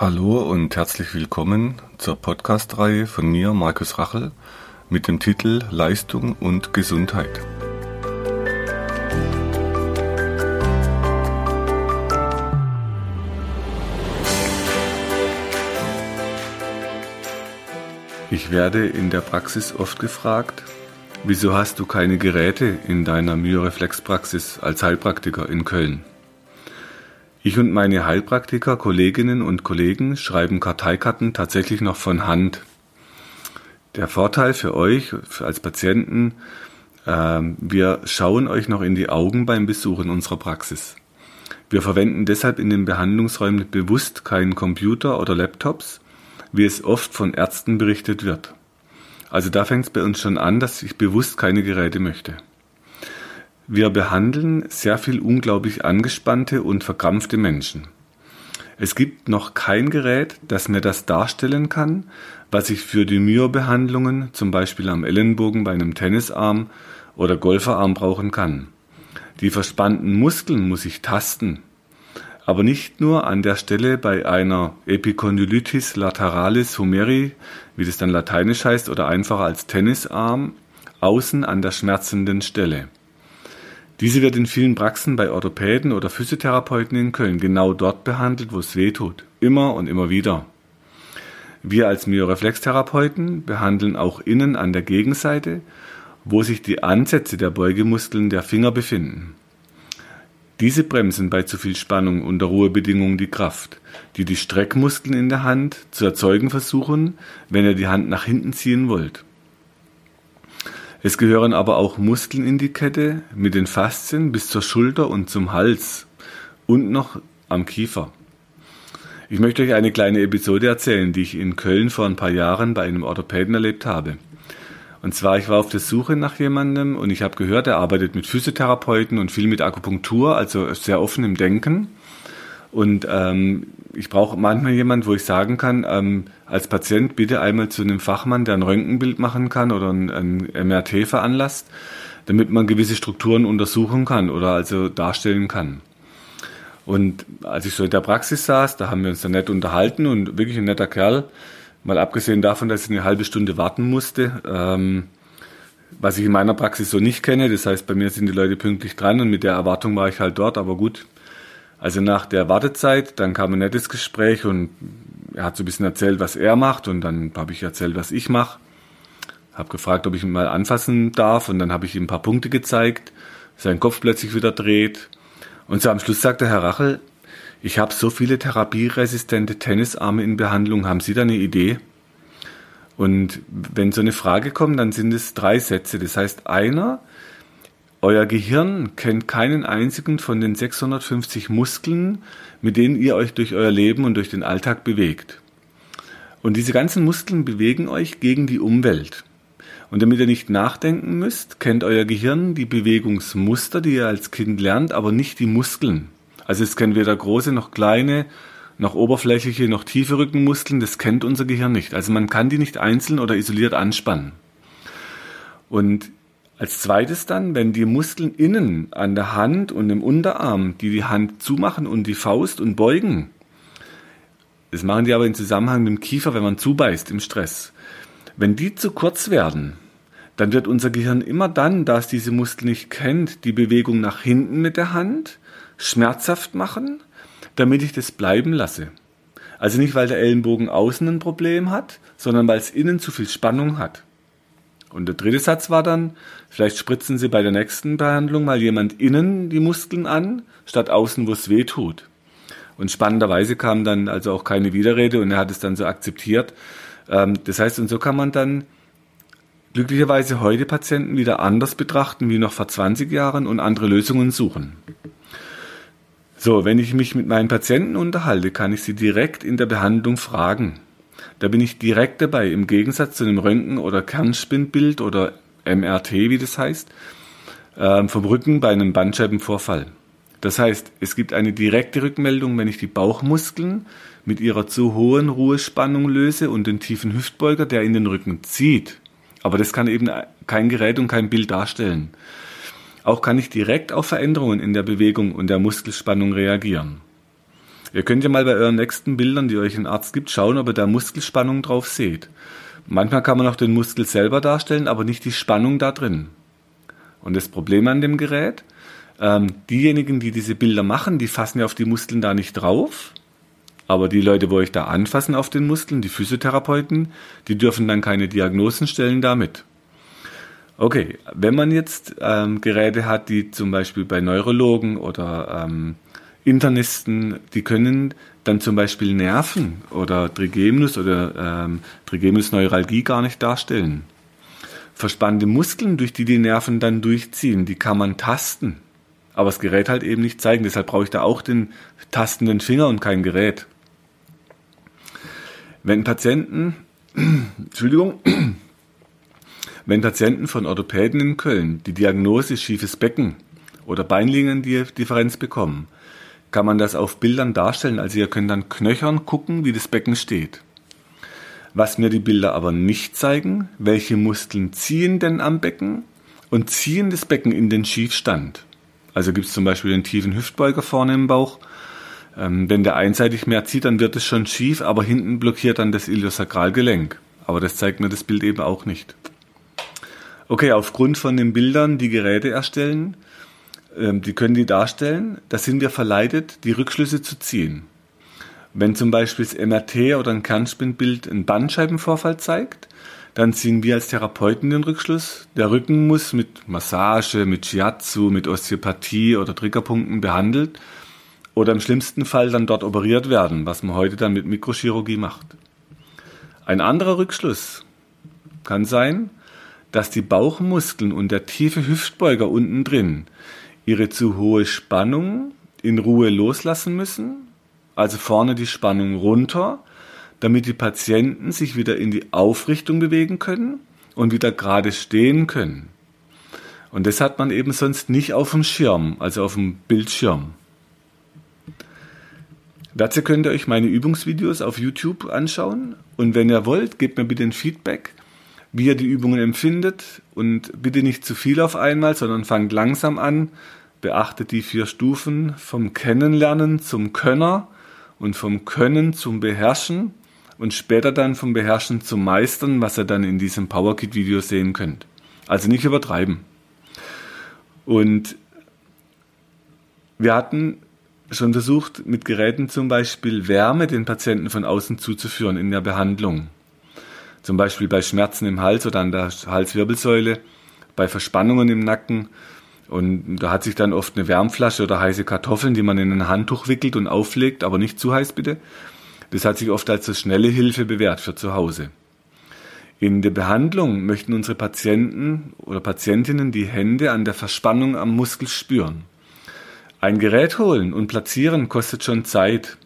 Hallo und herzlich willkommen zur Podcast-Reihe von mir, Markus Rachel, mit dem Titel Leistung und Gesundheit. Ich werde in der Praxis oft gefragt, wieso hast du keine Geräte in deiner Myoreflexpraxis als Heilpraktiker in Köln? Ich und meine Heilpraktiker, Kolleginnen und Kollegen schreiben Karteikarten tatsächlich noch von Hand. Der Vorteil für euch als Patienten, äh, wir schauen euch noch in die Augen beim Besuch in unserer Praxis. Wir verwenden deshalb in den Behandlungsräumen bewusst keinen Computer oder Laptops, wie es oft von Ärzten berichtet wird. Also da fängt es bei uns schon an, dass ich bewusst keine Geräte möchte. Wir behandeln sehr viel unglaublich angespannte und verkrampfte Menschen. Es gibt noch kein Gerät, das mir das darstellen kann, was ich für die Myobehandlungen, zum Beispiel am Ellenbogen bei einem Tennisarm oder Golferarm brauchen kann. Die verspannten Muskeln muss ich tasten, aber nicht nur an der Stelle bei einer Epicondylitis lateralis humeri, wie das dann lateinisch heißt, oder einfacher als Tennisarm, außen an der schmerzenden Stelle. Diese wird in vielen Praxen bei Orthopäden oder Physiotherapeuten in Köln genau dort behandelt, wo es weh tut. Immer und immer wieder. Wir als Myoreflextherapeuten behandeln auch innen an der Gegenseite, wo sich die Ansätze der Beugemuskeln der Finger befinden. Diese bremsen bei zu viel Spannung unter Ruhebedingungen die Kraft, die die Streckmuskeln in der Hand zu erzeugen versuchen, wenn ihr die Hand nach hinten ziehen wollt. Es gehören aber auch Muskeln in die Kette mit den Faszien bis zur Schulter und zum Hals und noch am Kiefer. Ich möchte euch eine kleine Episode erzählen, die ich in Köln vor ein paar Jahren bei einem Orthopäden erlebt habe. Und zwar, ich war auf der Suche nach jemandem und ich habe gehört, er arbeitet mit Physiotherapeuten und viel mit Akupunktur, also sehr offen im Denken. Und ähm, ich brauche manchmal jemand, wo ich sagen kann, ähm, als Patient bitte einmal zu einem Fachmann, der ein Röntgenbild machen kann oder ein, ein MRT veranlasst, damit man gewisse Strukturen untersuchen kann oder also darstellen kann. Und als ich so in der Praxis saß, da haben wir uns dann nett unterhalten und wirklich ein netter Kerl, mal abgesehen davon, dass ich eine halbe Stunde warten musste, ähm, was ich in meiner Praxis so nicht kenne. Das heißt, bei mir sind die Leute pünktlich dran und mit der Erwartung war ich halt dort, aber gut, also nach der Wartezeit, dann kam ein nettes Gespräch und er hat so ein bisschen erzählt, was er macht und dann habe ich erzählt, was ich mache. Habe gefragt, ob ich ihn mal anfassen darf und dann habe ich ihm ein paar Punkte gezeigt, sein Kopf plötzlich wieder dreht und so am Schluss sagte Herr Rachel, ich habe so viele therapieresistente Tennisarme in Behandlung, haben Sie da eine Idee? Und wenn so eine Frage kommt, dann sind es drei Sätze. Das heißt, einer euer Gehirn kennt keinen einzigen von den 650 Muskeln, mit denen ihr euch durch euer Leben und durch den Alltag bewegt. Und diese ganzen Muskeln bewegen euch gegen die Umwelt. Und damit ihr nicht nachdenken müsst, kennt euer Gehirn die Bewegungsmuster, die ihr als Kind lernt, aber nicht die Muskeln. Also es kennt weder große noch kleine, noch oberflächliche, noch tiefe Rückenmuskeln, das kennt unser Gehirn nicht. Also man kann die nicht einzeln oder isoliert anspannen. Und als zweites dann, wenn die Muskeln innen an der Hand und im Unterarm, die die Hand zumachen und die Faust und beugen, das machen die aber im Zusammenhang mit dem Kiefer, wenn man zubeißt im Stress. Wenn die zu kurz werden, dann wird unser Gehirn immer dann, da es diese Muskeln nicht kennt, die Bewegung nach hinten mit der Hand schmerzhaft machen, damit ich das bleiben lasse. Also nicht, weil der Ellenbogen außen ein Problem hat, sondern weil es innen zu viel Spannung hat. Und der dritte Satz war dann, vielleicht spritzen Sie bei der nächsten Behandlung mal jemand innen die Muskeln an, statt außen, wo es weh tut. Und spannenderweise kam dann also auch keine Widerrede und er hat es dann so akzeptiert. Ähm, das heißt, und so kann man dann glücklicherweise heute Patienten wieder anders betrachten wie noch vor 20 Jahren und andere Lösungen suchen. So, wenn ich mich mit meinen Patienten unterhalte, kann ich sie direkt in der Behandlung fragen. Da bin ich direkt dabei, im Gegensatz zu einem Röntgen- oder Kernspinbild oder MRT, wie das heißt, äh, vom Rücken bei einem Bandscheibenvorfall. Das heißt, es gibt eine direkte Rückmeldung, wenn ich die Bauchmuskeln mit ihrer zu hohen Ruhespannung löse und den tiefen Hüftbeuger, der in den Rücken zieht. Aber das kann eben kein Gerät und kein Bild darstellen. Auch kann ich direkt auf Veränderungen in der Bewegung und der Muskelspannung reagieren. Ihr könnt ja mal bei euren nächsten Bildern, die euch ein Arzt gibt, schauen, ob ihr da Muskelspannung drauf seht. Manchmal kann man auch den Muskel selber darstellen, aber nicht die Spannung da drin. Und das Problem an dem Gerät, ähm, diejenigen, die diese Bilder machen, die fassen ja auf die Muskeln da nicht drauf. Aber die Leute, wo euch da anfassen auf den Muskeln, die Physiotherapeuten, die dürfen dann keine Diagnosen stellen damit. Okay, wenn man jetzt ähm, Geräte hat, die zum Beispiel bei Neurologen oder ähm, Internisten, die können dann zum Beispiel Nerven oder Trigeminus oder ähm, Trigeminusneuralgie gar nicht darstellen. Verspannte Muskeln, durch die die Nerven dann durchziehen, die kann man tasten. Aber das Gerät halt eben nicht zeigen. Deshalb brauche ich da auch den tastenden Finger und kein Gerät. Wenn Patienten, Entschuldigung, wenn Patienten von Orthopäden in Köln die Diagnose schiefes Becken oder Beinliniendifferenz bekommen, kann man das auf Bildern darstellen. Also ihr könnt dann knöchern gucken, wie das Becken steht. Was mir die Bilder aber nicht zeigen, welche Muskeln ziehen denn am Becken und ziehen das Becken in den Schiefstand. Also gibt es zum Beispiel den tiefen Hüftbeuger vorne im Bauch. Ähm, wenn der einseitig mehr zieht, dann wird es schon schief, aber hinten blockiert dann das Iliosakralgelenk. Aber das zeigt mir das Bild eben auch nicht. Okay, aufgrund von den Bildern, die Geräte erstellen, die können die darstellen, da sind wir verleitet, die Rückschlüsse zu ziehen. Wenn zum Beispiel das MRT oder ein Kernspinbild einen Bandscheibenvorfall zeigt, dann ziehen wir als Therapeuten den Rückschluss. Der Rücken muss mit Massage, mit Shiatsu, mit Osteopathie oder Triggerpunkten behandelt oder im schlimmsten Fall dann dort operiert werden, was man heute dann mit Mikrochirurgie macht. Ein anderer Rückschluss kann sein, dass die Bauchmuskeln und der tiefe Hüftbeuger unten drin ihre zu hohe Spannung in Ruhe loslassen müssen, also vorne die Spannung runter, damit die Patienten sich wieder in die Aufrichtung bewegen können und wieder gerade stehen können. Und das hat man eben sonst nicht auf dem Schirm, also auf dem Bildschirm. Dazu könnt ihr euch meine Übungsvideos auf YouTube anschauen und wenn ihr wollt, gebt mir bitte ein Feedback, wie ihr die Übungen empfindet und bitte nicht zu viel auf einmal, sondern fangt langsam an, beachtet die vier Stufen vom Kennenlernen zum Könner und vom Können zum Beherrschen und später dann vom Beherrschen zum Meistern, was ihr dann in diesem PowerKit-Video sehen könnt. Also nicht übertreiben. Und wir hatten schon versucht, mit Geräten zum Beispiel Wärme den Patienten von außen zuzuführen in der Behandlung. Zum Beispiel bei Schmerzen im Hals oder an der Halswirbelsäule, bei Verspannungen im Nacken und da hat sich dann oft eine Wärmflasche oder heiße Kartoffeln, die man in ein Handtuch wickelt und auflegt, aber nicht zu heiß bitte. Das hat sich oft als eine schnelle Hilfe bewährt für zu Hause. In der Behandlung möchten unsere Patienten oder Patientinnen die Hände an der Verspannung am Muskel spüren. Ein Gerät holen und platzieren kostet schon Zeit.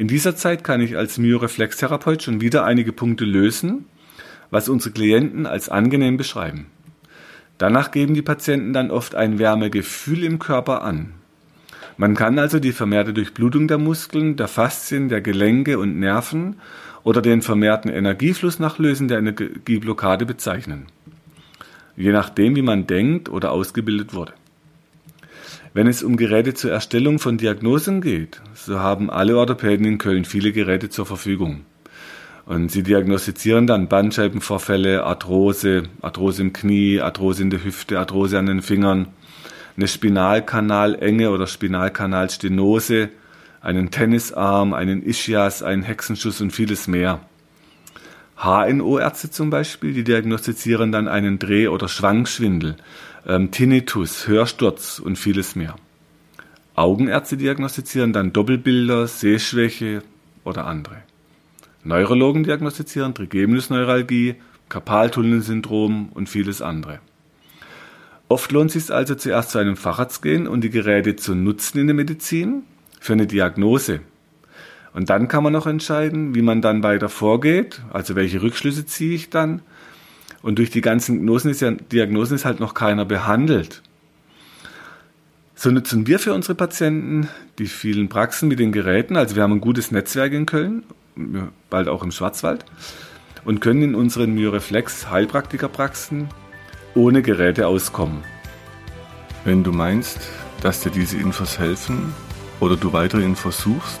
In dieser Zeit kann ich als Myoreflextherapeut schon wieder einige Punkte lösen, was unsere Klienten als angenehm beschreiben. Danach geben die Patienten dann oft ein Wärmegefühl im Körper an. Man kann also die vermehrte Durchblutung der Muskeln, der Faszien, der Gelenke und Nerven oder den vermehrten Energiefluss nach Lösen der Energieblockade bezeichnen. Je nachdem, wie man denkt oder ausgebildet wurde. Wenn es um Geräte zur Erstellung von Diagnosen geht, so haben alle Orthopäden in Köln viele Geräte zur Verfügung. Und sie diagnostizieren dann Bandscheibenvorfälle, Arthrose, Arthrose im Knie, Arthrose in der Hüfte, Arthrose an den Fingern, eine Spinalkanalenge oder Spinalkanalstenose, einen Tennisarm, einen Ischias, einen Hexenschuss und vieles mehr. HNO-Ärzte zum Beispiel, die diagnostizieren dann einen Dreh- oder Schwankschwindel, ähm, Tinnitus, Hörsturz und vieles mehr. Augenärzte diagnostizieren dann Doppelbilder, Sehschwäche oder andere. Neurologen diagnostizieren Trigeminusneuralgie, Karpaltunnelsyndrom und vieles andere. Oft lohnt es sich also zuerst zu einem Facharzt gehen und die Geräte zu nutzen in der Medizin für eine Diagnose. Und dann kann man noch entscheiden, wie man dann weiter vorgeht, also welche Rückschlüsse ziehe ich dann. Und durch die ganzen Diagnosen ist, halt noch keiner behandelt. So nutzen wir für unsere Patienten die vielen Praxen mit den Geräten. Also wir haben ein gutes Netzwerk in Köln bald auch im Schwarzwald und können in unseren Myoreflex Heilpraktikerpraxen ohne Geräte auskommen. Wenn du meinst, dass dir diese Infos helfen oder du weitere Infos suchst,